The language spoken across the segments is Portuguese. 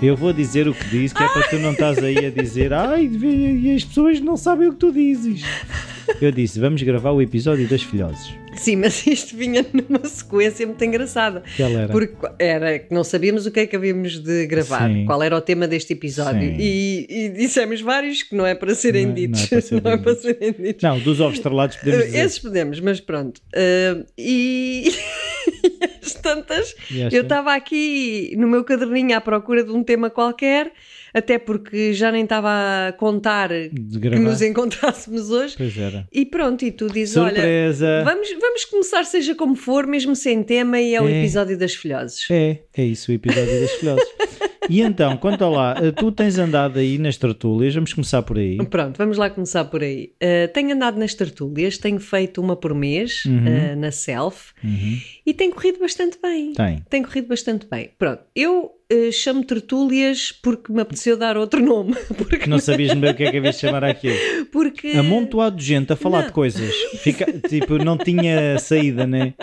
Eu vou dizer o que disse, que é para tu não estás aí a dizer ai, e as pessoas não sabem o que tu dizes. Eu disse, vamos gravar o episódio das filhoses. Sim, mas isto vinha numa sequência muito engraçada. Que ela era? Porque era que não sabíamos o que é que havíamos de gravar, Sim. qual era o tema deste episódio. E, e dissemos vários que não é para serem Não é- não é ditos. para serem Não é para ditos. serem ditos. Não, dos ovos estrelados podemos Uh, dizer. Esses podemos, mas pronto. Uh, e tantas, eu estava aqui no meu caderninho à procura de um tema qualquer, até porque já nem estava a contar que nos encontrássemos hoje. Pois era. E pronto, e tu dizes: olha, Surpresa! vamos, vamos começar, seja como for, mesmo sem tema, e é o É. episódio das filhoses. É, é isso o episódio das filhoses. E então, conta lá, eh, tu tens andado aí nas tertúlias, vamos começar por aí. Pronto, vamos lá começar por aí. Uh, tenho andado nas tertúlias, tenho feito uma por mês Uhum. uh, na Self e tem corrido bastante bem. Tem. Tem corrido bastante bem. Pronto, eu uh, chamo tertúlias porque me apeteceu dar outro nome. Porque, Não sabias bem o que é que havias de chamar aquilo. porque Amontoado de gente a falar Não. de coisas. Fica, tipo, não tinha saída, né?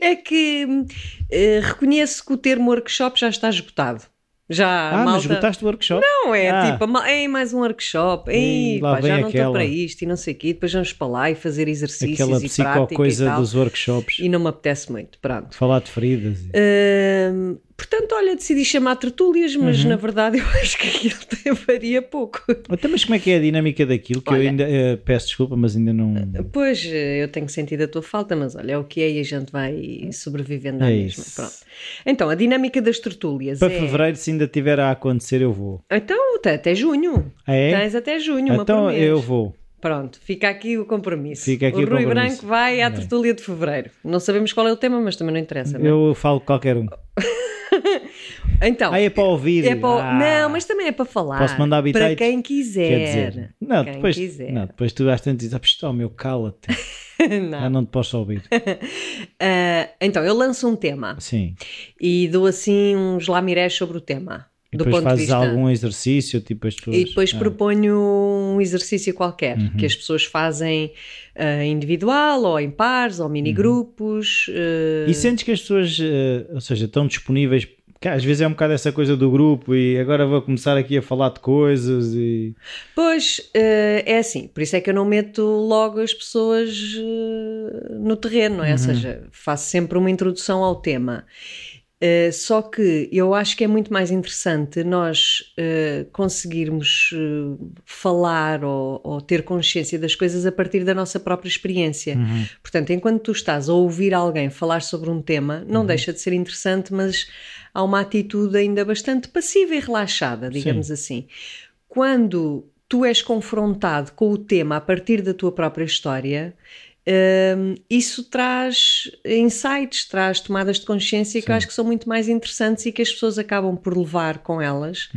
é que uh, reconheço que o termo workshop já está esgotado. Já, Ah, mas malta... esgotaste o workshop? Não, é Ah. tipo, ei, mais um workshop, Ei, pá, vem já não estou para isto e não sei o quê, depois vamos para lá e fazer exercícios Aquela e prática e psicocoisa tal. dos workshops. E não me apetece muito, pronto. Falar de feridas. Hum, portanto, olha, decidi chamar tertúlias, mas Uhum. na verdade eu acho que aquilo varia pouco. Até mas como é que é a dinâmica daquilo? Que eu Olha. ainda eh, peço desculpa, mas ainda não. Pois, eh, eu tenho sentido a tua falta, mas olha, é o que é e a gente vai sobrevivendo à É mesma. Pronto. Então, a dinâmica das tertúlias Para é... fevereiro, se ainda tiver a acontecer, eu vou. Então, até, junho. Ah, é? Tens até junho, uma Então por mês. eu vou. Pronto, fica aqui o compromisso. Fica aqui o o Rui compromisso. Branco vai à É. tertúlia de fevereiro. Não sabemos qual é o tema, mas também não interessa. não é? Eu falo qualquer um. Então, Ah, é para ouvir. é para Ah. Não, mas também é para falar. Posso mandar Para bitites? quem quiser. Quer dizer, não, Quem depois, quiser. não, depois tu às tantas dizes, ah, oh, meu, cala-te. Não. Ah, não te posso ouvir. Ah, então, eu lanço um tema Sim. e dou assim uns lamirés sobre o tema. E do depois ponto de fazes vista. algum exercício, tipo as tuas. E depois ah, proponho um exercício qualquer Uhum. que as pessoas fazem ah, individual ou em pares ou mini grupos. ah, E sentes que as pessoas, eh, ou seja, estão disponíveis. que às vezes é um bocado essa coisa do grupo e agora vou começar aqui a falar de coisas e. Pois, é assim, por isso é que eu não meto logo as pessoas no terreno, não é? Ou seja, faço sempre uma introdução ao tema. Eh, só que eu acho que é muito mais interessante nós eh, conseguirmos eh, falar ou, ou ter consciência das coisas a partir da nossa própria experiência. Portanto, enquanto tu estás a ouvir alguém falar sobre um tema, não deixa de ser interessante, mas há uma atitude ainda bastante passiva e relaxada, digamos assim. Quando tu és confrontado com o tema a partir da tua própria história, hum, isso traz insights, traz tomadas de consciência que eu acho que são muito mais interessantes e que as pessoas acabam por levar com elas,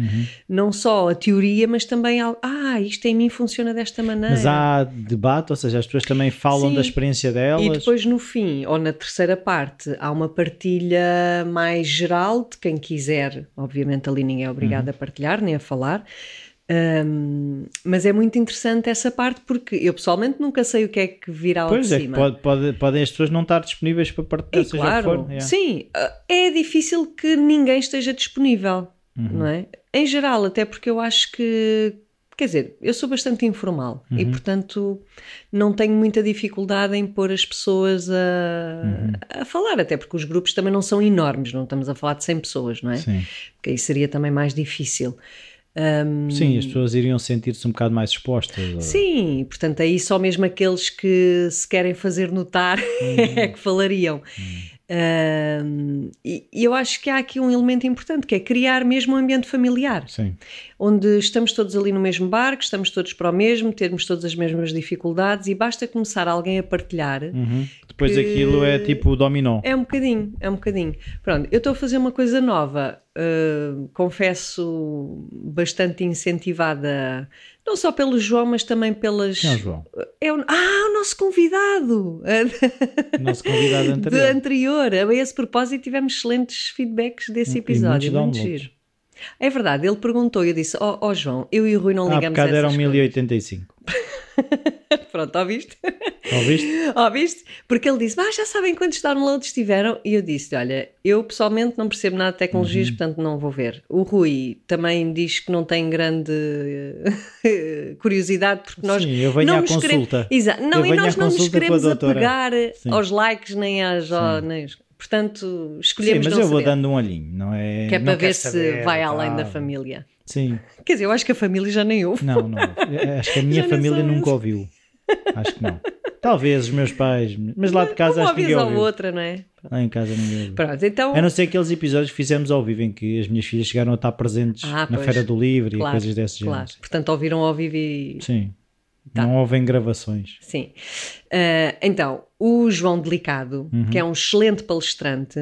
não só a teoria, mas também algo, ah, isto em mim funciona desta maneira. Mas há debate, ou seja, as pessoas também falam Sim. da experiência delas. E depois no fim, ou na terceira parte, há uma partilha mais geral de quem quiser. Obviamente ali ninguém é obrigado Uhum. a partilhar nem a falar. Hum, mas é muito interessante essa parte porque eu pessoalmente nunca sei o que é que virá Pois de é, cima. pode, pode- podem as pessoas não estar disponíveis para partilhar, E seja claro, o que for. yeah. sim, é difícil que ninguém esteja disponível, Uhum. não é? Em geral, até porque eu acho que, quer dizer, eu sou bastante informal e, Uhum. portanto, não tenho muita dificuldade em pôr as pessoas a, Uhum. a falar, até porque os grupos também não são enormes, não estamos a falar de 100 pessoas, não é? Sim. Porque aí seria também mais difícil. Sim, as pessoas iriam sentir-se um bocado mais expostas. ou- Sim, portanto, aí só mesmo aqueles que se querem fazer notar é que falariam. Ahm, e, e eu acho que há aqui um elemento importante que é criar mesmo um ambiente familiar, Sim. onde estamos todos ali no mesmo barco, estamos todos para o mesmo, temos todas as mesmas dificuldades e basta começar alguém a partilhar. Uhum. Depois aquilo é tipo o dominó. É um bocadinho, é um bocadinho. Pronto, eu estou a fazer uma coisa nova, uh, confesso, bastante incentivada, não só pelo João, mas também pelas. Quem é o João? É o- Ah, o nosso convidado! O nosso convidado De anterior. anterior. A esse propósito, tivemos excelentes feedbacks desse E episódio. muitos Muito giro. É verdade, ele perguntou e eu disse: Ó João, eu e o Rui não Ah, ligamos bocado a essas coisas." 1085. Pronto, ouviste? Ouviste? Ouviste? Porque ele disse, ah, já sabem quantos downloads tiveram? E eu disse, olha, eu pessoalmente não percebo nada de tecnologias, Uhum. portanto não vou ver. O Rui também diz que não tem grande eh, curiosidade, porque nós Sim, eu venho não à nos queremos- consulta. Exato. Não, Eu e nós não nos queremos apegar Sim. aos likes nem às... nem Portanto, Sim, escolhemos mas não eu vou saber. dando um olhinho, não é? Que é não para ver se saber, vai tá. além da família. Sim, Quer dizer, eu acho que a família já nem ouve. não, não. Acho que a minha família nunca essa. ouviu. Acho que não. Talvez os meus pais, mas lá de casa Uma acho que vez ninguém ou ouviu. outra, não é? Lá em casa ninguém ouviu. Pronto, então... A não ser aqueles episódios que fizemos ao vivo em que as minhas filhas chegaram a estar presentes Ah, na pois. Feira do Livre Claro, e coisas desse género. Claro. Portanto, ouviram ao vivo e... Sim. Tá. Não ouvem gravações. Sim. Ah, então, o João Delicado, que é um excelente palestrante,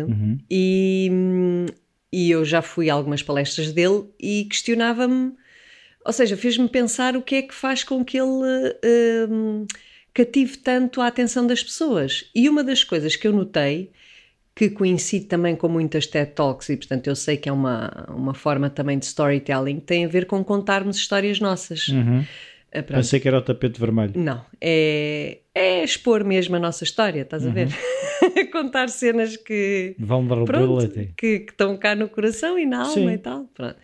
e, hum, e eu já fui a algumas palestras dele e questionava-me, ou seja, fez-me pensar o que é que faz com que ele hum, cative tanto a atenção das pessoas. E uma das coisas que eu notei, que coincide também com muitas TED Talks, e portanto eu sei que é uma, uma forma também de storytelling, tem a ver com contarmos histórias nossas. Uhum. Ah. Pensei que era o tapete vermelho. Não, é, é expor mesmo a nossa história, estás a ver? Contar cenas que, pronto, que, que estão cá no coração e na alma Sim. e tal. Pronto.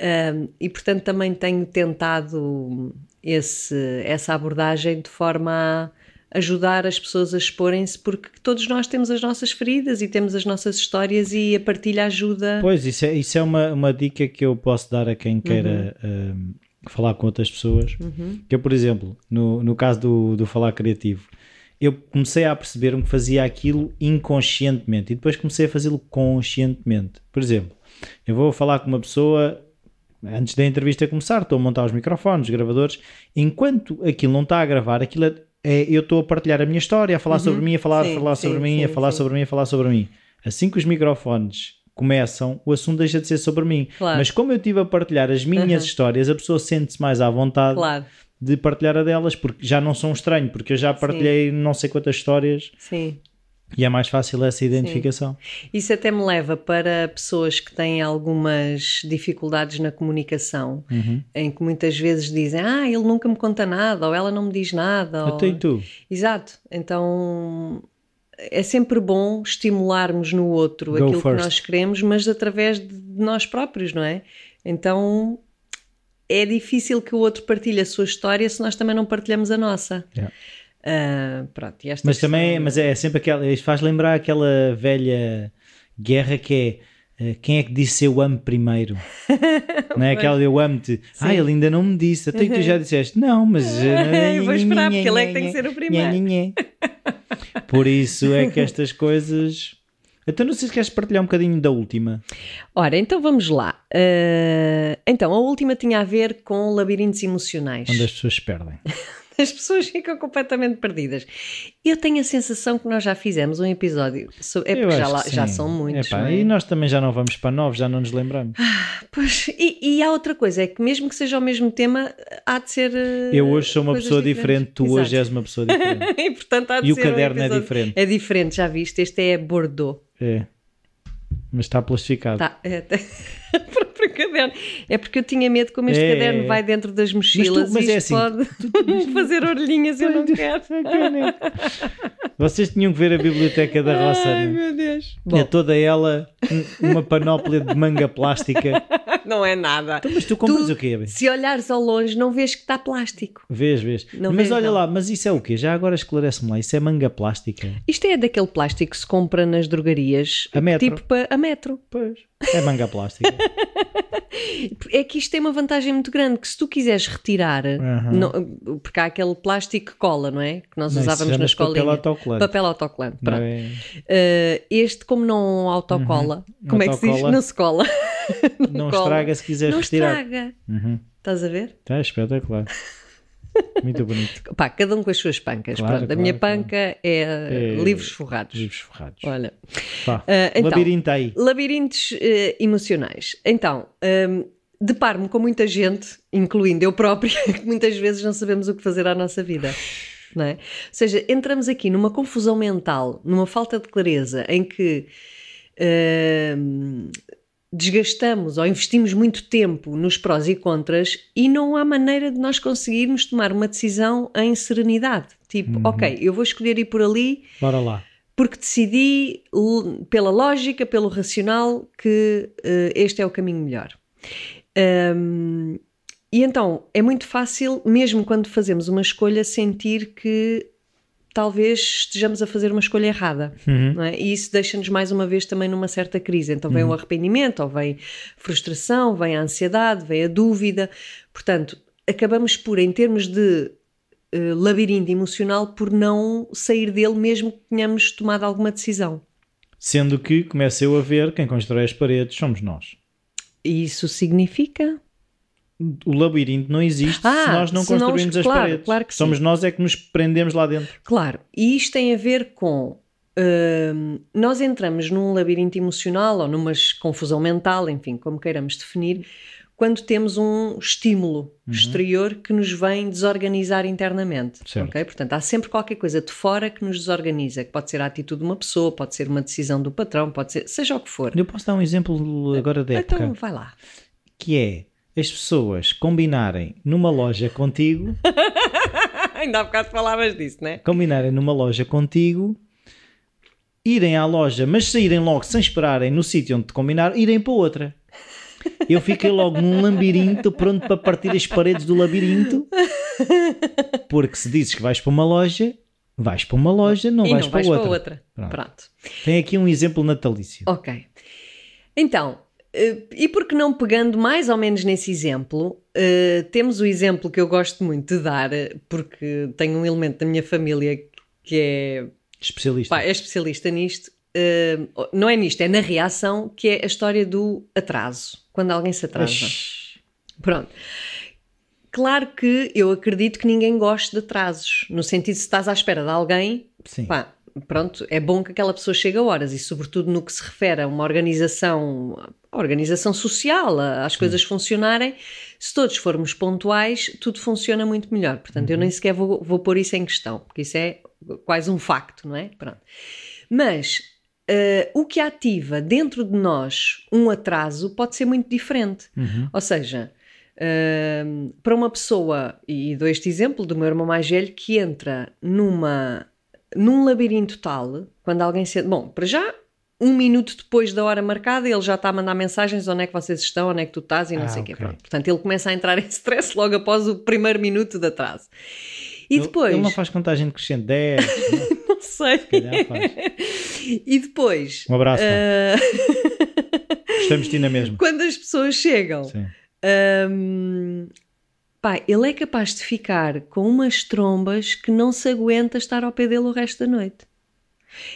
Um, e portanto também tenho tentado esse, essa abordagem de forma a ajudar as pessoas a exporem-se, porque todos nós temos as nossas feridas e temos as nossas histórias e a partilha ajuda. Pois, isso é, isso é uma, uma dica que eu posso dar a quem queira Uhum. um, falar com outras pessoas. Que eu, por exemplo, no, no caso do, do falar criativo, eu comecei a perceber-me que fazia aquilo inconscientemente e depois comecei a fazê-lo conscientemente. Por exemplo, eu vou falar com uma pessoa antes da entrevista começar, estou a montar os microfones, os gravadores, enquanto aquilo não está a gravar, aquilo é, é- eu estou a partilhar a minha história, a falar sobre mim, a falar, Sim, falar sim, sobre mim, a sim, falar sim. sobre mim, a falar sobre mim. Assim que os microfones começam, o assunto deixa de ser sobre mim. Claro. Mas como eu estive a partilhar as minhas histórias, a pessoa sente-se mais à vontade Claro, de partilhar a delas, porque já não são estranho, porque eu já partilhei não sei quantas histórias sim. e é mais fácil essa identificação. Isso até me leva para pessoas que têm algumas dificuldades na comunicação, Uhum. em que muitas vezes dizem: Ah, ele nunca me conta nada, ou ela não me diz nada. ou- Até e tu? Exato. Então é sempre bom estimularmos no outro Go aquilo first. que nós queremos, mas através de nós próprios, não é? Então é difícil que o outro partilhe a sua história se nós também não partilhamos a nossa. Yeah. Ah, pronto, Mas também questão- mas é sempre aquela. Isto faz lembrar aquela velha guerra que é. Eh, Quem é que disse eu amo primeiro? não é aquela de eu amo-te. Ah, ele ainda não me disse. Até que tu já disseste. Não, mas. eh, Eu vou esperar, porque ele é que tem que ser o primeiro. Por isso é que estas coisas. Então não sei se queres partilhar um bocadinho da última. Ora, então vamos lá. Ah, então, a última tinha a ver com labirintos emocionais. Onde as pessoas se perdem. As pessoas ficam completamente perdidas. Eu tenho a sensação que nós já fizemos um episódio. sobre- É porque já, lá- já são muitos. Epá, é? E nós também já não vamos para novos, já não nos lembramos. Pois, e, e há outra coisa, é que mesmo que seja o mesmo tema, há de ser. eh, Eu hoje sou uma pessoa diferentes. diferente, tu hoje Exato. és uma pessoa diferente. e portanto há de E o ser um caderno é episódio- diferente. É diferente, já viste? Este é Bordeaux. É. Mas está plastificado. Tá, é, o próprio caderno. É porque eu tinha medo como este É, caderno é. vai dentro das mochilas mas e é isto assim, pode fazer orelhinhas, eu não quero. Vocês tinham que ver a biblioteca da roça. Ai né? meu Deus. É toda ela um- uma panóplia de manga plástica. Não é nada. Então, mas tu compras Tu- o quê? bem? Se olhares ao longe, não vês que está plástico. Vês, vês. Não mas vês, olha não. lá, mas isso é o quê? Já agora esclarece-me lá. Isso é manga plástica? Isto é daquele plástico que se compra nas drogarias, A metro. tipo pa- a metro. Pois. É manga plástica. É que isto tem uma vantagem muito grande, que se tu quiseres retirar, Aham. não- porque há aquele plástico que cola, não é? Que nós Não, usávamos na chama-se papel autocolante. Papel autocolante, Não pronto. é? Uh, este, como não autocola, como é que se diz? Autocola. Não se cola. Não cola. estraga se quiseres Não retirar. estraga. Uhum. Estás a ver? Está espetacular. Muito bonito. Pá, cada um com as suas pancas. Claro, Pronto, a claro, minha claro. panca é, É- livros forrados. Livros ferrados. Olha. Pá, Ah, então. labirinto aí. Labirintos eh, emocionais. Então, hum, deparo-me com muita gente, incluindo eu própria, que muitas vezes não sabemos o que fazer à nossa vida. Não é? Ou seja, entramos aqui numa confusão mental, numa falta de clareza, em que hum, desgastamos ou investimos muito tempo nos prós e contras e não há maneira de nós conseguirmos tomar uma decisão em serenidade. Tipo, uhum. ok, eu vou escolher ir por ali. Bora lá. Porque decidi, pela lógica, pelo racional, que uh, este é o caminho melhor. Um, e então é muito fácil, mesmo quando fazemos uma escolha, sentir que talvez estejamos a fazer uma escolha errada. Uhum. É? E isso deixa-nos mais uma vez também numa certa crise. Então vem uhum. o arrependimento, ou vem frustração, vem a ansiedade, vem a dúvida. Portanto, acabamos por, em termos de uh, labirinto emocional, por não sair dele mesmo que tenhamos tomado alguma decisão. Sendo que começa eu a ver quem constrói as paredes somos nós. Isso significa? O labirinto não existe ah, se nós não se construímos as claro, paredes. Claro Somos sim. nós é que nos prendemos lá dentro. Claro, e isto tem a ver com uh, nós entramos num labirinto emocional ou numa confusão mental, enfim, como queiramos definir, quando temos um estímulo uhum. exterior que nos vem desorganizar internamente. Certo. Okay? Portanto, há sempre qualquer coisa de fora que nos desorganiza, que pode ser a atitude de uma pessoa, pode ser uma decisão do patrão, pode ser, seja o que for. Eu posso dar um exemplo agora da época. Então, vai lá. Que é as pessoas combinarem numa loja contigo. Ainda há bocado falavas disso, né? Combinarem numa loja contigo, irem à loja, mas saírem logo sem esperarem no sítio onde te combinaram, irem para outra. Eu fiquei logo num labirinto pronto para partir as paredes do labirinto. Porque se dizes que vais para uma loja, vais para uma loja, não, vais, não para, vais outra. para outra. Pronto. Pronto. Tem aqui um exemplo natalício. Ok. Então, e porque não pegando mais ou menos nesse exemplo, uh, temos o exemplo que eu gosto muito de dar, porque tenho um elemento da minha família que é especialista, pá, é especialista nisto. Uh, não é nisto, é na reação, que é a história do atraso. Quando alguém se atrasa. Ixi. Pronto. Claro que eu acredito que ninguém goste de atrasos, no sentido de se estás à espera de alguém, Sim. Pá, pronto, é bom que aquela pessoa chegue a horas e, sobretudo, no que se refere a uma organização, a organização social, às coisas funcionarem, se todos formos pontuais, tudo funciona muito melhor. Portanto, uhum. eu nem sequer vou, vou pôr isso em questão, porque isso é quase um facto, não é? Pronto. Mas uh, o que ativa dentro de nós um atraso pode ser muito diferente. Uhum. Ou seja, uh, para uma pessoa, e dou este exemplo do meu irmão mais velho, que entra numa num labirinto tal, quando alguém se. Bom, para já, um minuto depois da hora marcada, ele já está a mandar mensagens onde é que vocês estão, onde é que tu estás e não ah, sei o okay. quê. Pronto. Portanto, ele começa a entrar em stress logo após o primeiro minuto de atraso. E ele, depois. Ele não faz contagem crescente 10. não sei. E depois. Um abraço. Uh... Gostamos de ti na mesma. Quando as pessoas chegam. Sim. Um, Pá, ele é capaz de ficar com umas trombas que não se aguenta estar ao pé dele o resto da noite.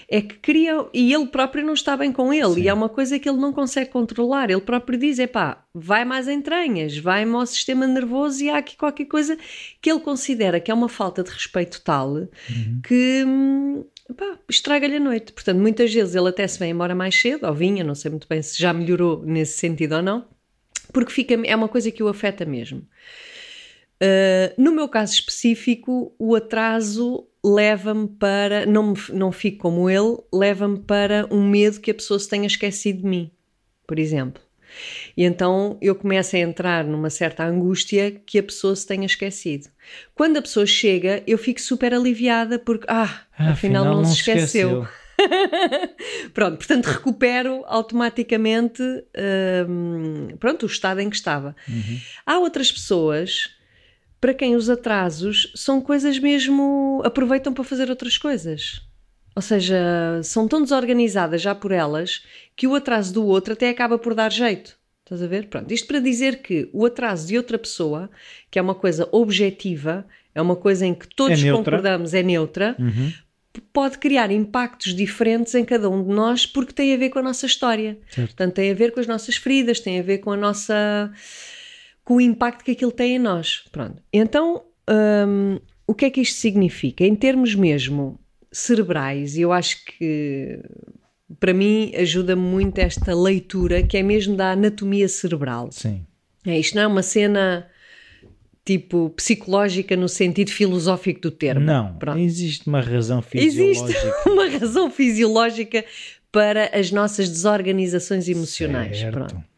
É que cria. E ele próprio não está bem com ele. Sim. E é uma coisa que ele não consegue controlar. Ele próprio diz: é pá, vai mais entranhas, vai-me ao sistema nervoso e há aqui qualquer coisa que ele considera que é uma falta de respeito tal uhum. que. estraga-lhe a noite. Portanto, muitas vezes ele até se vem embora mais cedo, ou vinha, não sei muito bem se já melhorou nesse sentido ou não, porque fica, é uma coisa que o afeta mesmo. Uh, no meu caso específico, o atraso leva-me para, não, me, não fico como ele, leva-me para um medo que a pessoa se tenha esquecido de mim, por exemplo. E então eu começo a entrar numa certa angústia que a pessoa se tenha esquecido. Quando a pessoa chega, eu fico super aliviada porque, ah, ah afinal, não, não, se esqueceu. esqueceu. pronto, portanto recupero automaticamente um, pronto, o estado em que estava. Uhum. Há outras pessoas para quem os atrasos são coisas mesmo. aproveitam para fazer outras coisas. Ou seja, são tão desorganizadas já por elas que o atraso do outro até acaba por dar jeito. Estás a ver? Pronto, isto para dizer que o atraso de outra pessoa, que é uma coisa objetiva, é uma coisa em que todos é concordamos, é neutra, uhum. pode criar impactos diferentes em cada um de nós porque tem a ver com a nossa história. Certo. Portanto, tem a ver com as nossas feridas, tem a ver com a nossa com o impacto que aquilo tem em nós. Pronto. Então, hum, o que é que isto significa? Em termos mesmo cerebrais, eu acho que para mim ajuda muito esta leitura que é mesmo da anatomia cerebral. Sim. É, isto não é uma cena tipo psicológica no sentido filosófico do termo. Não, Pronto. existe uma razão fisiológica. Existe uma razão fisiológica para as nossas desorganizações emocionais. Certo. Pronto.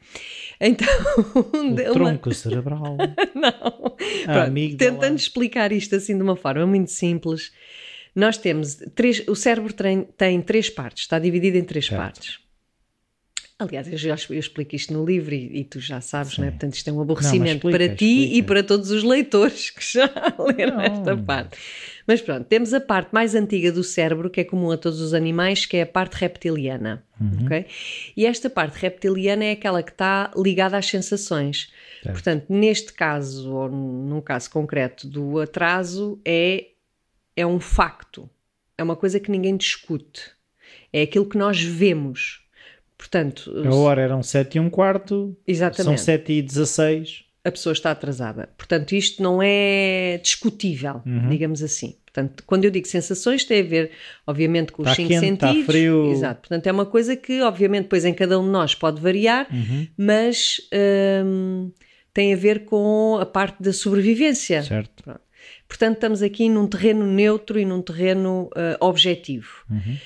Então, O uma- tronco cerebral. não. A Pronto, tentando explicar isto assim de uma forma muito simples, nós temos três. O cérebro tem, tem três partes, está dividido em três Certo. partes. Aliás, eu já eu explico isto no livro e, e tu já sabes, Sim. não é? Portanto, isto é um aborrecimento explica, para ti e explica. para todos os leitores que já leram Não. esta parte. Mas pronto, temos a parte mais antiga do cérebro, que é comum a todos os animais, que é a parte reptiliana. Uhum. ok? E esta parte reptiliana é aquela que está ligada às sensações. Certo. Portanto, neste caso, ou num caso concreto do atraso, é, é um facto. É uma coisa que ninguém discute. É aquilo que nós vemos. Portanto, A hora eram 7 e um quarto, são exatamente, 7 e 16. a pessoa está atrasada. Portanto, isto não é discutível, Uhum. digamos assim. Portanto, quando eu digo sensações, tem a ver, obviamente, com os Está cinco quente, está sentidos. frio. Exato. Portanto, é uma coisa que, obviamente, depois em cada um de nós pode variar, Uhum. mas hum, tem a ver com a parte da sobrevivência. Certo. Portanto, estamos aqui num terreno neutro e num terreno ah, objetivo. Uhum.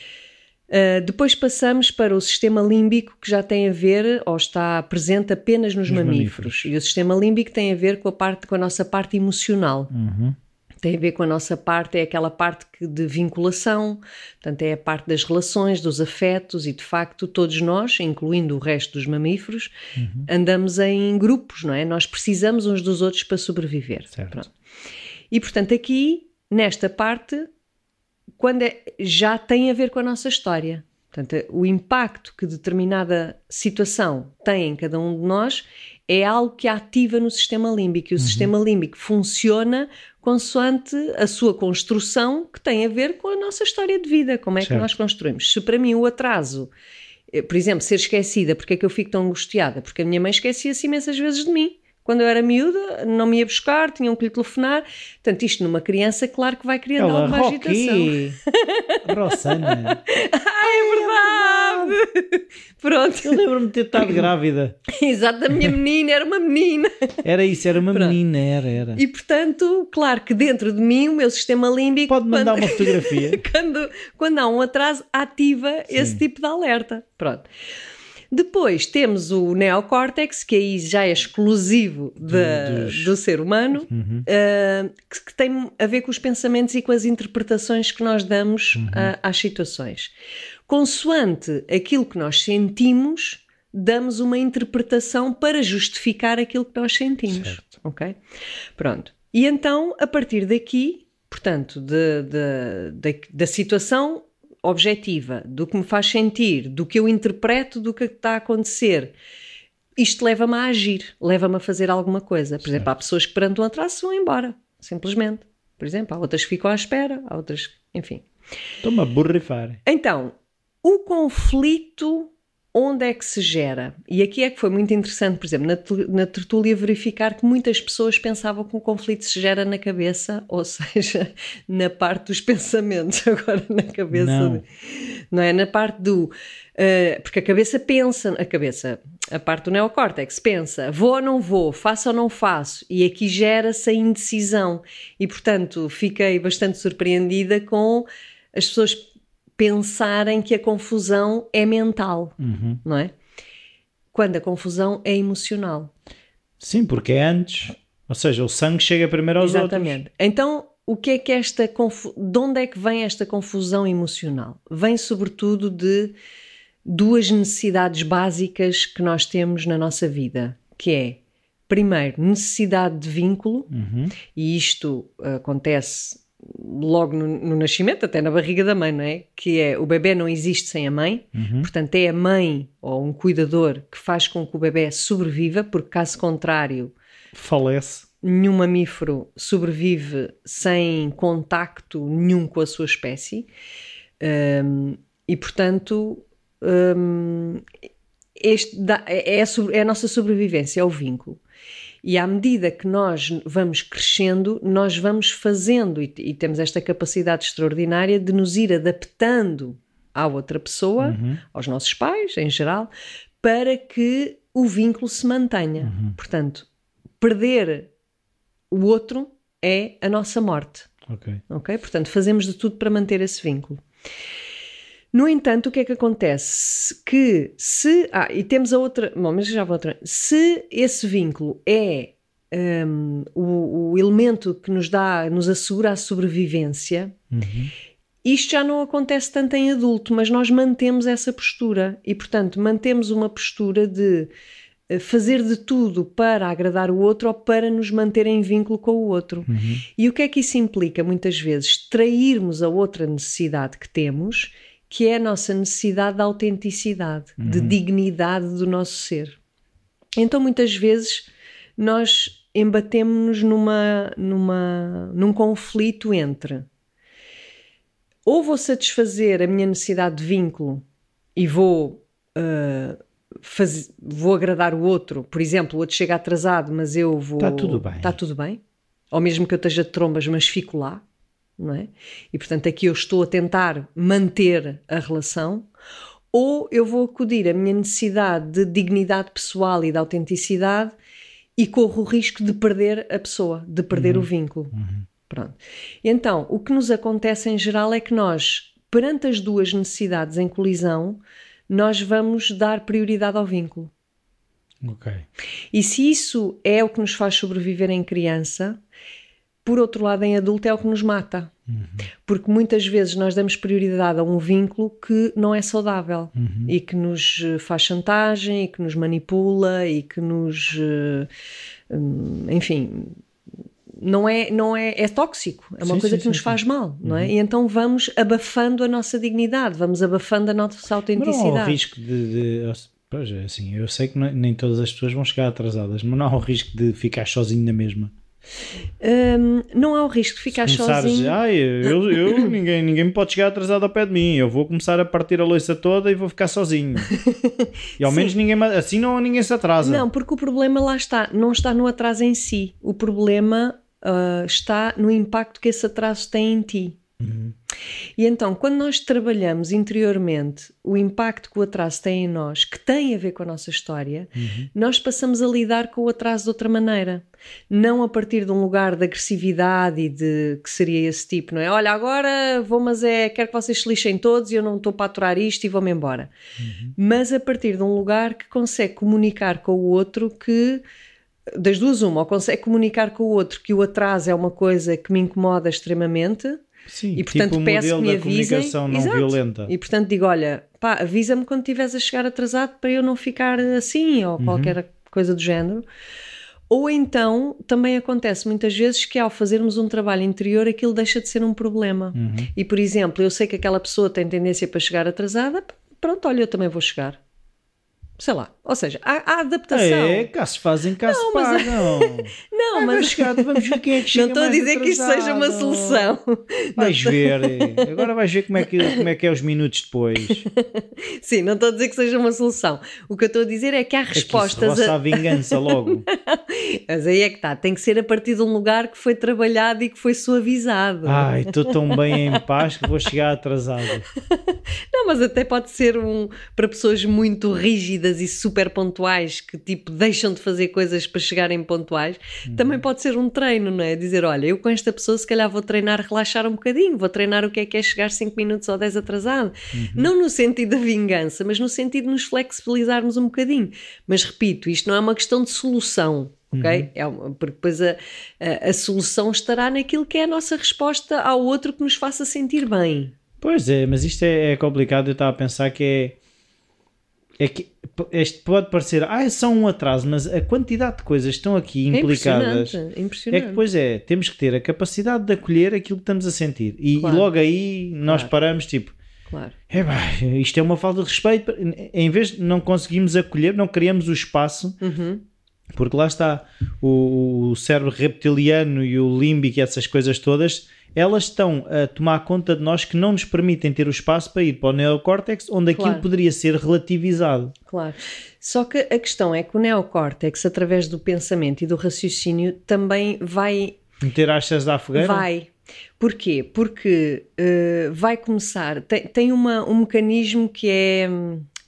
Ah, depois passamos para o sistema límbico, que já tem a ver, ou está presente apenas nos, Nos mamíferos. mamíferos. E o sistema límbico tem a ver com a, parte, com a nossa parte emocional. Uhum. Tem a ver com a nossa parte, é aquela parte que- de vinculação, portanto, é a parte das relações, dos afetos, e de facto, todos nós, incluindo o resto dos mamíferos, Uhum. andamos em grupos, não é? Nós precisamos uns dos outros para sobreviver. E portanto, aqui, nesta parte, quando é- já tem a ver com a nossa história. Portanto, o impacto que determinada situação tem em cada um de nós é algo que ativa no sistema límbico. E o sistema límbico funciona consoante a sua construção, que tem a ver com a nossa história de vida, como é que Certo. nós construímos. Se para mim o atraso, eh, por exemplo, ser esquecida, porque é que eu fico tão angustiada? Porque a minha mãe esquecia-se imensas vezes de mim. Quando eu era miúda, não me ia buscar, tinham que lhe telefonar. Portanto, isto numa criança, claro que vai criando Ela, alguma agitação. Rocky, Rossana. É verdade! Pronto, Eu lembro-me de ter estado grávida. exato, a minha menina era uma menina. Era isso, era uma Pronto. menina, era, era. E portanto, claro que dentro de mim, o meu sistema límbico. Pode mandar quando- uma fotografia. quando, quando há um atraso, ativa esse tipo de alerta. Pronto. Depois temos o neocórtex, que aí já é exclusivo da- dos- do ser humano, Uhum. ah, que, que tem a ver com os pensamentos e com as interpretações que nós damos Uhum. ah, às situações. Consoante aquilo que nós sentimos, damos uma interpretação para justificar aquilo que nós sentimos. Certo. Ok? Pronto. E então, a partir daqui, portanto, de- de- da- da situação objetiva, do que me faz sentir, do que eu interpreto do que está a acontecer, isto leva-me a agir, leva-me a fazer alguma coisa. Por exemplo, há pessoas que perante um atraso vão embora, simplesmente. Por exemplo, há outras que ficam à espera, há outras, enfim. Estou-me a borrifar. Então, o conflito onde é que se gera? E aqui é que foi muito interessante, por exemplo, na, na tertúlia verificar que muitas pessoas pensavam que o conflito se gera na cabeça, ou seja, na parte dos pensamentos, agora na cabeça. Não. não é? Na parte do. eh, porque a cabeça pensa, a cabeça, a parte do neocórtex pensa, vou ou não vou, faço ou não faço, e aqui gera-se a indecisão. E portanto fiquei bastante surpreendida com as pessoas pensarem que a confusão é mental, Uhum. não é? Quando a confusão é emocional. Sim, porque é antes. Ou seja, o sangue chega primeiro aos Exatamente. Então, o que é que esta confu... de onde é que vem esta confusão emocional? Vem sobretudo de duas necessidades básicas que nós temos na nossa vida, que é primeiro necessidade de vínculo, outros. Uhum. e isto uh, acontece logo no, no nascimento, até na barriga da mãe, não é? Que é o bebê não existe sem a mãe, Uhum. portanto é a mãe ou um cuidador que faz com que o bebê sobreviva, porque caso contrário Falece. nenhum mamífero sobrevive sem contacto nenhum com a sua espécie Hum, e portanto hum, este dá- é, é a, é a nossa sobrevivência, é o vínculo. E à medida que nós vamos crescendo, nós vamos fazendo e, e temos esta capacidade extraordinária de nos ir adaptando à outra pessoa, Uhum. aos nossos pais em geral, para que o vínculo se mantenha. Uhum. Portanto, perder o outro é a nossa morte. Ok. Ok? Portanto, fazemos de tudo para manter esse vínculo. No entanto, o que é que acontece? Que se. Ah, e temos a outra. Bom, mas já vou outra. Se esse vínculo é um, o, o, elemento que nos dá, nos assegura a sobrevivência, uhum. isto já não acontece tanto em adulto, mas nós mantemos essa postura. E, portanto, mantemos uma postura de eh, fazer de tudo para agradar o outro ou para nos manter em vínculo com o outro. Uhum. E o que é que isso implica? Muitas vezes trairmos a outra necessidade que temos que é a nossa necessidade de autenticidade, uhum. de dignidade do nosso ser. Então, muitas vezes, nós embatemos-nos numa, numa, num conflito entre ou vou satisfazer a minha necessidade de vínculo e vou, uh, faz, vou agradar o outro, por exemplo, o outro chega atrasado, mas eu vou. Está tudo bem. Está tudo bem. Ou mesmo que eu esteja de trombas, mas fico lá não é? E portanto aqui eu estou a tentar manter a relação, ou eu vou acudir à minha necessidade de dignidade pessoal e de autenticidade e corro o risco de perder a pessoa, de perder uhum. o vínculo. Uhum. Pronto. Então, o que nos acontece em geral é que nós, perante as duas necessidades em colisão, nós vamos dar prioridade ao vínculo. Ok. E se isso é o que nos faz sobreviver em criança, por outro lado, em adulto é o que nos mata. Uhum. Porque muitas vezes nós damos prioridade a um vínculo que não é saudável uhum. e que nos eh, faz chantagem e que nos manipula e que nos. Eh, hum, enfim. Não é, não é, é tóxico, é uma sim, coisa sim, que nos sim, faz mal, não é? Uhum. E então vamos abafando a nossa dignidade, vamos abafando a nossa autenticidade. Mas não há o risco de, de pois é, assim, eu sei que não, nem todas as pessoas vão chegar atrasadas, mas não há o risco de ficar sozinho na mesma. Hum, não há o risco de ficar sozinho. Ai, eu, eu ninguém, ninguém me pode chegar atrasado ao pé de mim. Eu vou começar a partir a louça toda e vou ficar sozinho. E ao Sim. menos ninguém assim não ninguém se atrasa. Não, porque o problema lá está, não está no atraso em si. O problema ah, está no impacto que esse atraso tem em ti. Uhum. E então, quando nós trabalhamos interiormente o impacto que o atraso tem em nós, que tem a ver com a nossa história, Uhum. nós passamos a lidar com o atraso de outra maneira. Não a partir de um lugar de agressividade e de que seria esse tipo, não é? Olha, agora vou, mas é, quero que vocês se lixem todos e eu não estou para aturar isto e vou-me embora. Mas a partir de um lugar que consegue comunicar com o outro que das duas uma, ou consegue comunicar com o outro que o atraso é uma coisa que me incomoda extremamente Sim, e portanto tipo peço que me avisem não Exato. violenta. e portanto digo, olha, pá, avisa-me quando estiveres a chegar atrasado para eu não ficar assim ou qualquer coisa do género. Ou então também acontece muitas vezes que ao fazermos um trabalho interior aquilo deixa de ser um problema. Uhum. E por exemplo, eu sei que aquela pessoa tem tendência para chegar atrasada, pronto, olha, eu também vou chegar. Sei lá. Ou seja, há, há adaptação. É, cá se fazem, cá se mas- pagam. Não, Ah, mas mas chegado, vamos ver quem é que chega não estou a dizer que isto seja uma atrasado. solução. Vais ver. é. Agora vais ver como é que, como é, que é os minutos depois. Sim, não estou a dizer que seja uma solução. O que eu estou a dizer é que há É que respostas. roça a- a vingança logo. Mas aí é que está, tem que ser a partir de um lugar que foi trabalhado e que foi suavizado. Ai, estou tão bem em paz que vou chegar atrasado. Não, mas até pode ser um para pessoas muito rígidas e super pontuais que tipo deixam de fazer coisas para chegarem pontuais. Também pode ser um treino, não é? Dizer, olha, eu com esta pessoa se calhar vou treinar relaxar um bocadinho, vou treinar o que é que é chegar 5 minutos ou 10 atrasado. Não no sentido da vingança, mas no sentido de nos flexibilizarmos um bocadinho. Mas repito, isto não é uma questão de solução. Ok? É uma- porque depois a, a, a solução estará naquilo que é a nossa resposta ao outro que nos faça sentir bem. Pois é, mas isto é, é complicado. Eu estava a pensar que é. É que este pode parecer, ah, é só um atraso, mas a quantidade de coisas que estão aqui É implicadas. impressionante, É impressionante. que depois é, temos que ter a capacidade de acolher aquilo que estamos a sentir. E, Claro. e logo aí nós Claro. paramos, tipo, Claro. é, isto é uma falta de respeito. Em vez de não conseguirmos acolher, não criamos o espaço, Uhum. porque lá está o, o cérebro reptiliano e o límbico e essas coisas todas, elas estão a tomar conta de nós que não nos permitem ter o espaço para ir para o neocórtex, onde aquilo Claro. poderia ser relativizado. Claro. Só que a questão é que o neocórtex, através do pensamento e do raciocínio, também vai. Meter achas da fogueira? Vai. Porquê? Porque eh, vai começar. Tem, tem uma, um mecanismo que é.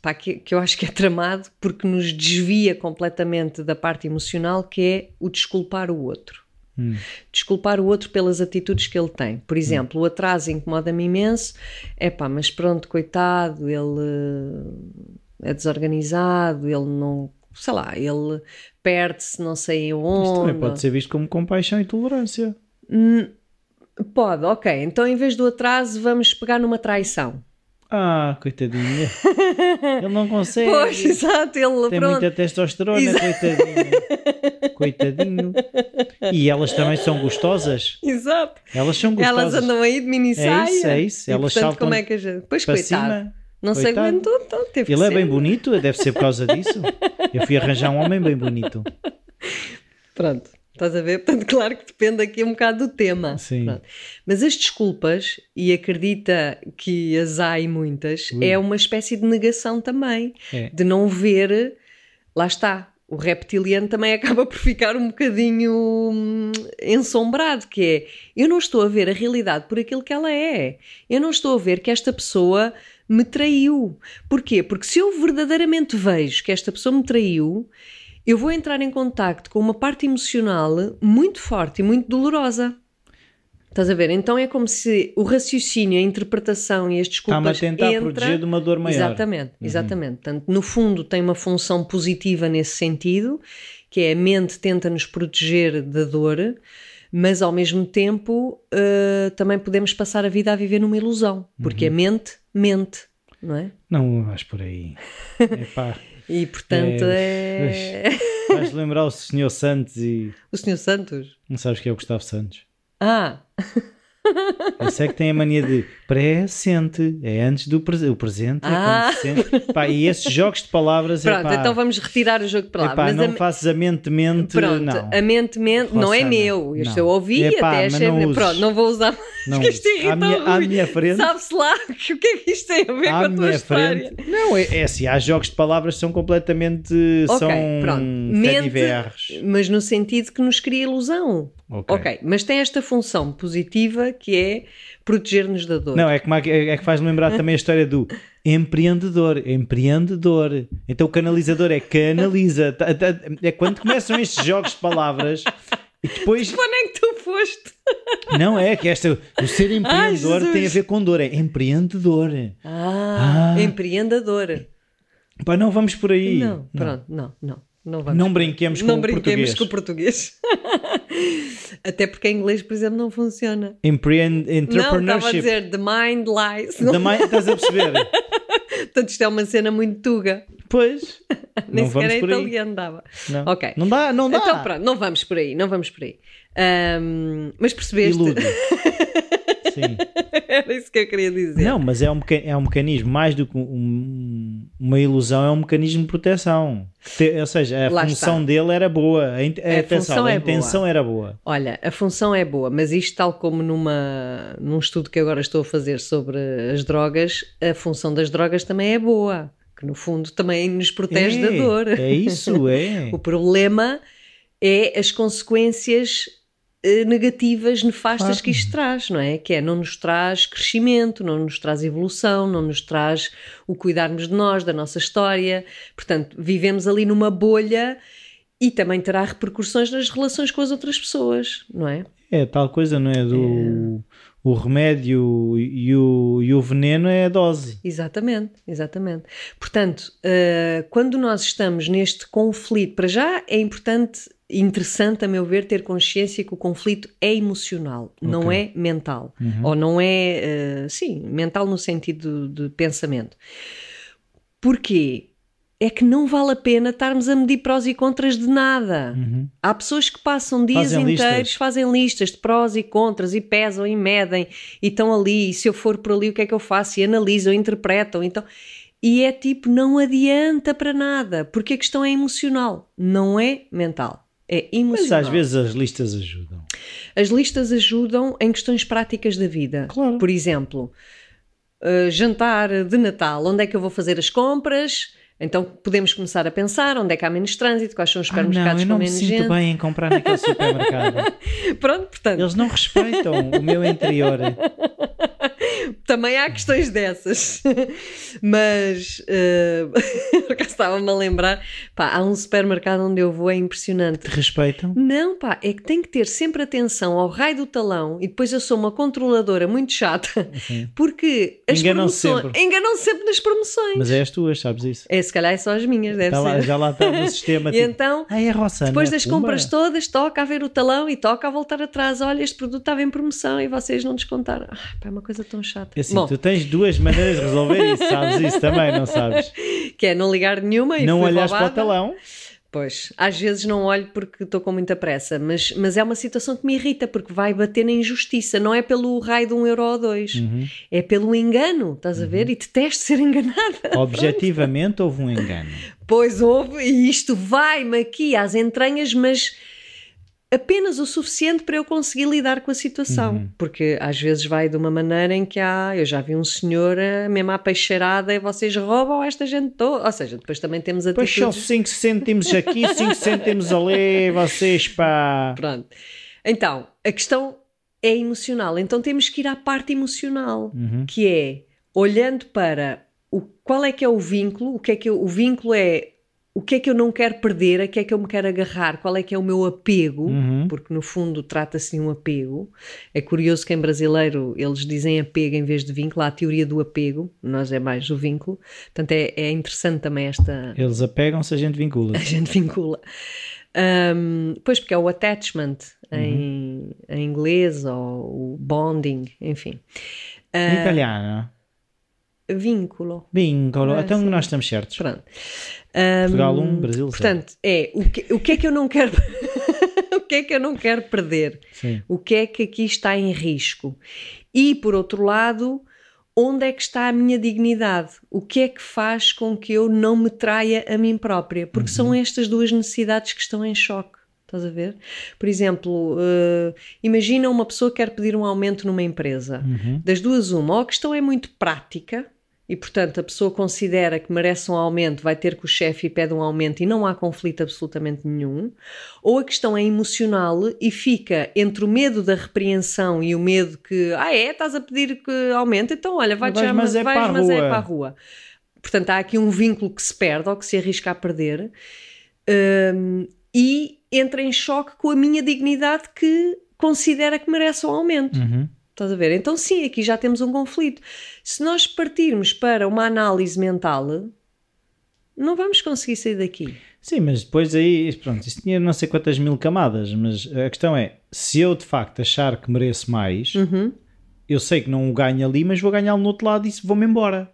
pá, que, que eu acho que é tramado porque nos desvia completamente da parte emocional, que é o desculpar o outro. Hum. Desculpar o outro pelas atitudes que ele tem. Por exemplo, o atraso incomoda-me imenso. É pá, mas pronto, coitado, ele eh, é desorganizado, ele não. Sei lá, ele perde-se não sei Isto onde. também pode ser visto como compaixão e tolerância. Pode, ok. Então em vez do atraso, vamos pegar numa traição. Ah, coitadinha. Ele não consegue. Pois, exato, ele Tem pronto. muita testosterona, coitadinho. coitadinho. E elas também são gostosas. Exato. Elas são gostosas. Elas andam aí de mini saia. É isso, é isso. E, Elas portanto, saltam como é que a gente. Pois, para coitado. cima. Não se Coitado. aguentou, então teve Ele é bem bonito, deve ser por causa disso. Eu fui arranjar um homem bem bonito. Pronto, estás a ver? Portanto, claro que depende aqui um bocado do tema. Sim. Pronto. Mas as desculpas, e acredita que as há e muitas, Ui. é uma espécie de negação também. É. De não ver, lá está. O reptiliano também acaba por ficar um bocadinho hum, ensombrado, que é, eu não estou a ver a realidade por aquilo que ela é. Eu não estou a ver que esta pessoa me traiu. Porquê? Porque se eu verdadeiramente vejo que esta pessoa me traiu, eu vou entrar em contacto com uma parte emocional muito forte e muito dolorosa. Estás a ver? Então é como se o raciocínio, a interpretação e as Está-me a desculpas tentar entra... proteger de uma dor maior. Uhum. Exatamente, exatamente. Portanto, no fundo tem uma função positiva nesse sentido, que é a mente tenta nos proteger da dor, mas ao mesmo tempo eh, também podemos passar a vida a viver numa ilusão, porque Uhum. a mente mente, não é? Não vais por aí. Epá, E portanto é... vais lembrar o Senhor Santos e. o Senhor Santos. Não sabes quem é o Gustavo Santos? Ah, Eu sei que tem a mania de presente, é antes do presente. O presente é Ah. quando se sente. Pá, e esses jogos de palavras pronto, epá, então vamos retirar o jogo de palavras. epá, Mas não a- faças a mente mente, Pronto, não. a mente mente não é meu. Não. eu ouvi Epá, até achei. não uses. Pronto, não vou usar mais. Não que isto À minha- à minha frente- Sabe-se lá que o que é que isto tem a ver com à a tua história. frente. Não, é, é assim, há jogos de palavras que são completamente. Ok, são pronto. Mente, mas no sentido que nos cria ilusão. Ok. ok, mas tem esta função positiva que é proteger-nos da dor. Não, é, como, é, que- é que faz lembrar também a história do empreendedor. Empreendedor. Então o canalizador é canaliza. Tá- tá- É quando começam estes jogos de palavras e depois. Quando é que tu foste? Não é que esta, o ser empreendedor tem a ver com dor. É empreendedor. Ah, Ah. empreendedor. Pá, não vamos por aí. Não, pronto, não, não. Não, vamos Não por aí. brinquemos com não o brinquemos português. com o português. Até porque em inglês, por exemplo, não funciona. Empreend, Não, estava a entrepreneurship. dizer the mind lies. Também estás a perceber? Portanto, isto é uma cena muito tuga. Pois. Nem não sequer vamos é italiano, dava. Não. Ok. Não dá, não dá. Então pronto, não vamos por aí, não vamos por aí. Ahm, mas percebeste? Ilude. Sim. Era isso que eu queria dizer. Não, mas é um, é um mecanismo, mais do que um- uma ilusão, é um mecanismo de proteção. Te- ou seja, a Lá função está. dele era boa. A, in- A atenção, função a é intenção era boa. Olha, a função é boa, mas isto, tal como numa, num estudo que agora estou a fazer sobre as drogas, a função das drogas também é boa, que no fundo também nos protege é, da dor. É isso, é. O problema é as consequências negativas, nefastas Claro. que isto traz, não é? Que é, não nos traz crescimento, não nos traz evolução, não nos traz o cuidarmos de nós, da nossa história. Portanto, vivemos ali numa bolha e também terá repercussões nas relações com as outras pessoas, não é? É tal coisa, não é? Do o remédio e o, e o veneno é a dose. Exatamente, exatamente. Portanto, eh, quando nós estamos neste conflito, para já é importante, interessante, a meu ver, ter consciência que o conflito é emocional, não é mental. Ou não é, eh, sim, mental no sentido de pensamento. Porquê? É que não vale a pena estarmos a medir prós e contras de nada. Há pessoas que passam dias Fazem inteiros, listas. fazem listas de prós e contras e pesam e medem e estão ali. E se eu for por ali, o que é que eu faço? E analisam, interpretam. Então... E é tipo, não adianta para nada, porque a questão é emocional, não é mental. É emocional. Mas às vezes as listas ajudam. As listas ajudam em questões práticas da vida. Claro. Por exemplo, uh, jantar de Natal, onde é que eu vou fazer as compras? Então podemos começar a pensar onde é que há menos trânsito, quais são os Ah, não, supermercados eu com não me menos sinto gente. bem em comprar naquele supermercado. Pronto, portanto, Eles não respeitam o meu interior. também há questões dessas. Mas uh, estava-me a lembrar, pá, há um supermercado onde eu vou, é impressionante. Te respeitam? Não, pá, é que tem que ter sempre atenção ao raio do talão e depois eu sou uma controladora muito chata Uhum. porque as Enganam promoções sempre. enganam sempre nas promoções. Mas é as tuas, sabes isso? É, se calhar é só as minhas, deve Tá lá- ser. já lá está no sistema. E tipo, então, ah, é Rossana. depois das pumba. compras todas, toca a ver o talão e toca a voltar atrás. Olha, este produto estava em promoção e vocês não descontaram. Ah, pá, é uma coisa tão chata. É Assim, Bom, tu tens duas maneiras de resolver isso, sabes isso também, não sabes? que é não ligar nenhuma e não olhas para o talão. Pois, às vezes não olho porque estou com muita pressa, mas, mas é uma situação que me irrita porque vai bater na injustiça. Não é pelo raio de um euro ou dois, Uhum. é pelo engano, estás a ver? E detesto ser enganada. Objetivamente houve um engano. Pois houve, e isto vai-me aqui às entranhas, mas apenas o suficiente para eu conseguir lidar com a situação. Uhum. Porque às vezes vai de uma maneira em que há, eu já vi um senhor eh, mesmo à peixeirada e vocês roubam esta gente toda. Ou seja, depois também temos Pois são atitudes. 5 cêntimos aqui, 5 cêntimos ali, vocês pá. Pronto. Então, a questão é emocional. Então temos que ir à parte emocional, Uhum. que é olhando para o, qual é que é o vínculo, o que é que eu- o vínculo é o que é que eu não quero perder, a que é que eu me quero agarrar, qual é que é o meu apego, Uhum. porque no fundo trata-se de um apego. É curioso que em brasileiro eles dizem apego em vez de vínculo, há a teoria do apego, nós é mais o vínculo. Portanto, é, é interessante também esta, Eles apegam-se, a gente vincula. a gente vincula. Um, pois, porque é o attachment em, em inglês ou o bonding, enfim. Em italiano. Vínculo. Vínculo. Ah, então sim. nós estamos certos. Pronto. Portugal 1, Brasil 0. Portanto, é o que, o que é que eu não quero. o que é que eu não quero perder? Sim. O que é que aqui está em risco? E, por outro lado, onde é que está a minha dignidade? O que é que faz com que eu não me traia a mim própria? Porque são estas duas necessidades que estão em choque. Estás a ver? Por exemplo, eh, imagina uma pessoa que quer pedir um aumento numa empresa. Uhum. Das duas, uma, ou a questão é muito prática e, portanto, a pessoa considera que merece um aumento, vai ter com o chefe e pede um aumento e não há conflito absolutamente nenhum, ou a questão é emocional e fica entre o medo da repreensão e o medo que, ah, é, estás a pedir que aumente, então olha, vai-te Vais, mas é vais, para a mas é rua." para a rua. Portanto, há aqui um vínculo que se perde ou que se arrisca a perder. Hum, e entra em choque com a minha dignidade que considera que merece um aumento. Uhum. Estás a ver? Então, sim, aqui já temos um conflito. Se nós partirmos para uma análise mental, não vamos conseguir sair daqui. Sim, mas depois aí, pronto, isso tinha não sei quantas mil camadas, mas a questão é, se eu de facto achar que mereço mais, Uhum. eu sei que não o ganho ali, mas vou ganhá-lo no outro lado e vou-me embora.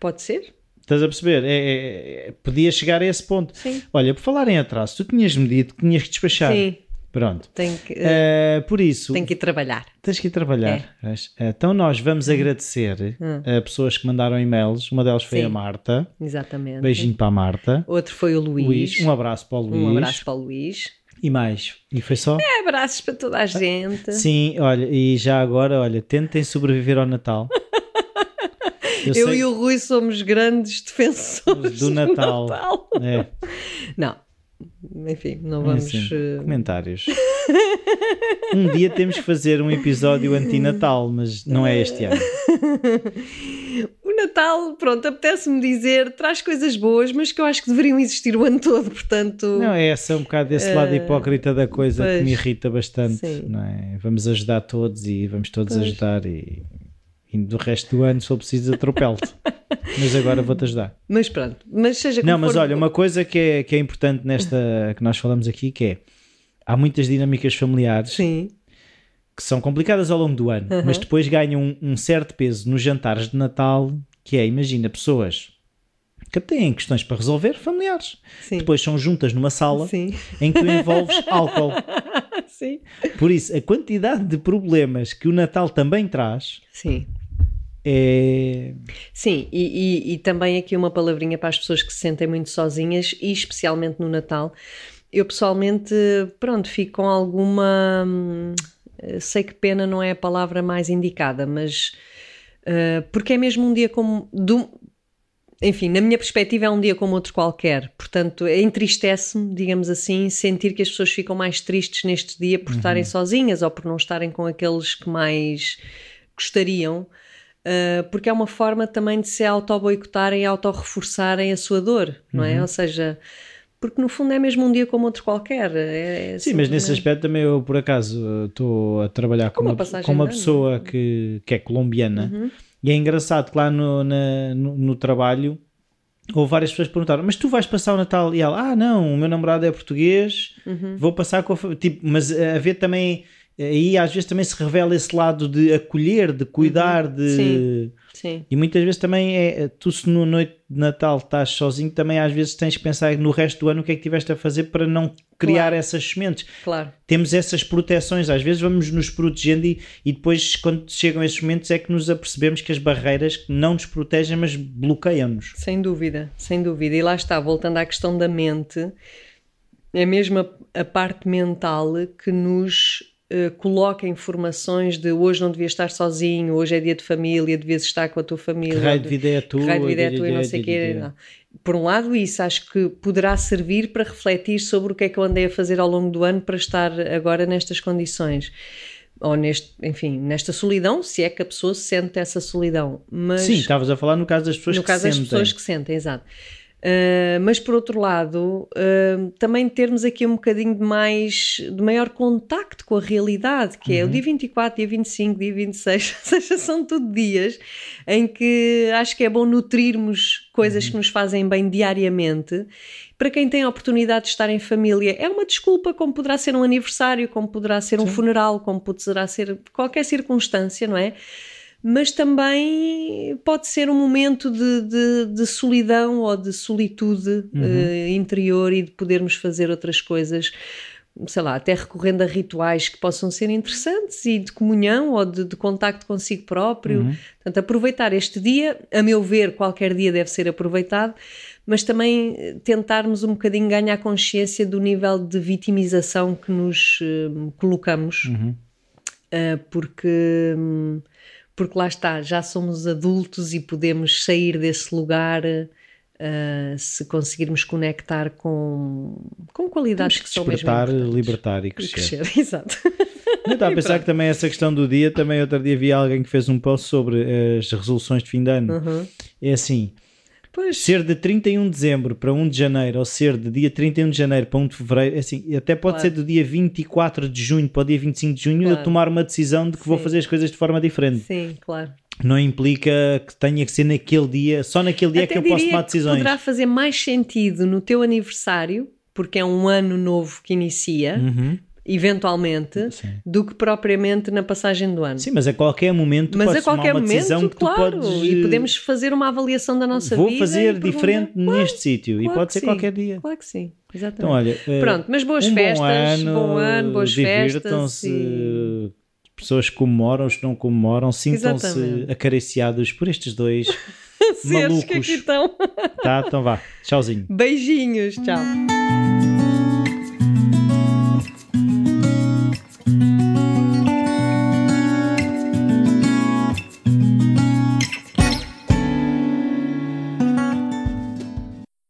Pode ser? Estás a perceber? É, é- é- podia chegar a esse ponto. Sim. Olha, por falar em atraso, tu tinhas-me dito que tinhas que despachar. Sim, Pronto. que, eh, Eh, por isso, tem que ir trabalhar. tens que ir trabalhar. Vês? Então nós vamos agradecer Hum. a pessoas que mandaram e-mails. Uma delas foi Sim. a Marta. Exatamente. Beijinho para a Marta. Outro foi o Luís. Luís. Um abraço para o Luís. Um abraço para o Luís. E mais. E foi só? Abraços para toda a gente. Sim, olha, e já agora, olha, tentem sobreviver ao Natal. Eu, Eu sei- e o Rui somos grandes defensores Do Natal. Natal. É, Não, enfim, não vamos. assim, eh, comentários. um dia temos que fazer um episódio antinatal, mas não é este ano. O Natal, pronto, apetece-me dizer, traz coisas boas, mas que eu acho que deveriam existir o ano todo, portanto. Não, é essa um bocado desse lado hipócrita da coisa que pois. me irrita bastante. É? Vamos ajudar todos e vamos todos Pois. ajudar e, e do resto do ano, se for preciso, atropelo-te. mas agora vou-te ajudar. Mas pronto, mas seja como Não, mas for- olha, uma coisa que é, que é importante nesta que nós falamos aqui que é há muitas dinâmicas familiares Sim, que são complicadas ao longo do ano, mas depois ganham um, um certo peso nos jantares de Natal, que é, imagina, pessoas que têm questões para resolver familiares. sim. Depois são juntas numa sala Sim, em que tu envolves álcool. sim. Por isso, a quantidade de problemas que o Natal também traz Sim. É. Sim, e, e- e também aqui uma palavrinha para as pessoas que se sentem muito sozinhas e especialmente no Natal. Eu pessoalmente, pronto, fico com alguma. hum, Sei que pena não é a palavra mais indicada, mas. uh, porque é mesmo um dia como. do- enfim, na minha perspectiva, é um dia como outro qualquer. Portanto, entristece-me, digamos assim, sentir que as pessoas ficam mais tristes neste dia por estarem sozinhas ou por não estarem com aqueles que mais gostariam. Uh, porque é uma forma também de se auto-boicotarem e auto-reforçarem a sua dor, não é? Ou seja, porque no fundo é mesmo um dia como outro qualquer. É, é Sim, mas nesse aspecto também eu, por acaso, estou a trabalhar com uma, com uma pessoa que, que é colombiana uhum. e é engraçado que lá no, na, no, no trabalho ou várias pessoas perguntaram, mas tu vais passar o Natal? E ela, ah não, o meu namorado é português, uhum. vou passar com a... Tipo, mas a ver também, aí às vezes também se revela esse lado de acolher, de cuidar, uhum. de... Sim. Sim. E muitas vezes também é, tu se no noite de Natal estás sozinho, também às vezes tens que pensar no resto do ano o que é que tiveste a fazer para não criar claro. essas sementes. Claro. Temos essas proteções, às vezes vamos nos protegendo e, e depois quando chegam esses momentos é que nos apercebemos que as barreiras não nos protegem, mas bloqueiam-nos. Sem dúvida, sem dúvida. E lá está, voltando à questão da mente, é mesmo a, a parte mental que nos uh, coloca informações de hoje não devias estar sozinho, hoje é dia de família, devias estar com a tua família. Que raio de vida é a tua. Que raio de vida é a tua e não sei o quê. Por um lado, isso acho que poderá servir para refletir sobre o que é que eu andei a fazer ao longo do ano para estar agora nestas condições ou neste, enfim, nesta solidão, se é que a pessoa sente essa solidão. Mas, Sim, estavas a falar no caso das pessoas no que caso das sentem. pessoas que sentem, exato. Uh, mas por outro lado, uh, também termos aqui um bocadinho de mais de maior contacto com a realidade, que uhum. é o uhum. dia 24, dia 25, dia 26, ou seja, são tudo dias em que acho que é bom nutrirmos coisas uhum. que nos fazem bem diariamente. Para quem tem a oportunidade de estar em família, é uma desculpa, como poderá ser um aniversário, como poderá ser um Sim. funeral, como poderá ser qualquer circunstância, não é? Mas também pode ser um momento de, de, de solidão ou de solitude uhum. uh, interior e de podermos fazer outras coisas, sei lá, até recorrendo a rituais que possam ser interessantes e de comunhão ou de, de contacto consigo próprio. Uhum. Portanto, aproveitar este dia, a meu ver, qualquer dia deve ser aproveitado, mas também tentarmos um bocadinho ganhar consciência do nível de vitimização que nos uh, colocamos, uhum. uh, porque. Um, porque lá está, já somos adultos e podemos sair desse lugar uh, se conseguirmos conectar com, com qualidades que, que são mesmo importantes. libertar e crescer. Crescer exato. Eu estava a pensar que também essa questão do dia, também outro dia vi alguém que fez um post sobre as resoluções de fim de ano. Uhum. É assim, Pois. Ser de 31 de dezembro para 1 de janeiro ou ser de dia 31 de janeiro para 1 de fevereiro, é assim, até pode claro. ser do dia 24 de junho para o dia 25 de junho claro. eu tomar uma decisão de que Sim. vou fazer as coisas de forma diferente. Sim, claro. Não implica que tenha que ser naquele dia, só naquele dia até que eu posso tomar decisões. poderá fazer mais sentido no teu aniversário, porque é um ano novo que inicia, uhum eventualmente, Sim. do que propriamente na passagem do ano. Sim, mas a qualquer momento mas a qualquer momento, claro, podes... e podemos fazer uma avaliação da nossa Vou vida. Vou fazer diferente claro, neste sítio claro e pode ser sim. qualquer dia. Claro que sim, exatamente. Então, olha, eh, Pronto, mas boas um festas, bom ano, bom ano boas festas. E... Pessoas que comemoram, os que não comemoram, sintam-se acariciados por estes dois malucos. que aqui estão. Tá, então vá. Tchauzinho. Beijinhos, tchau.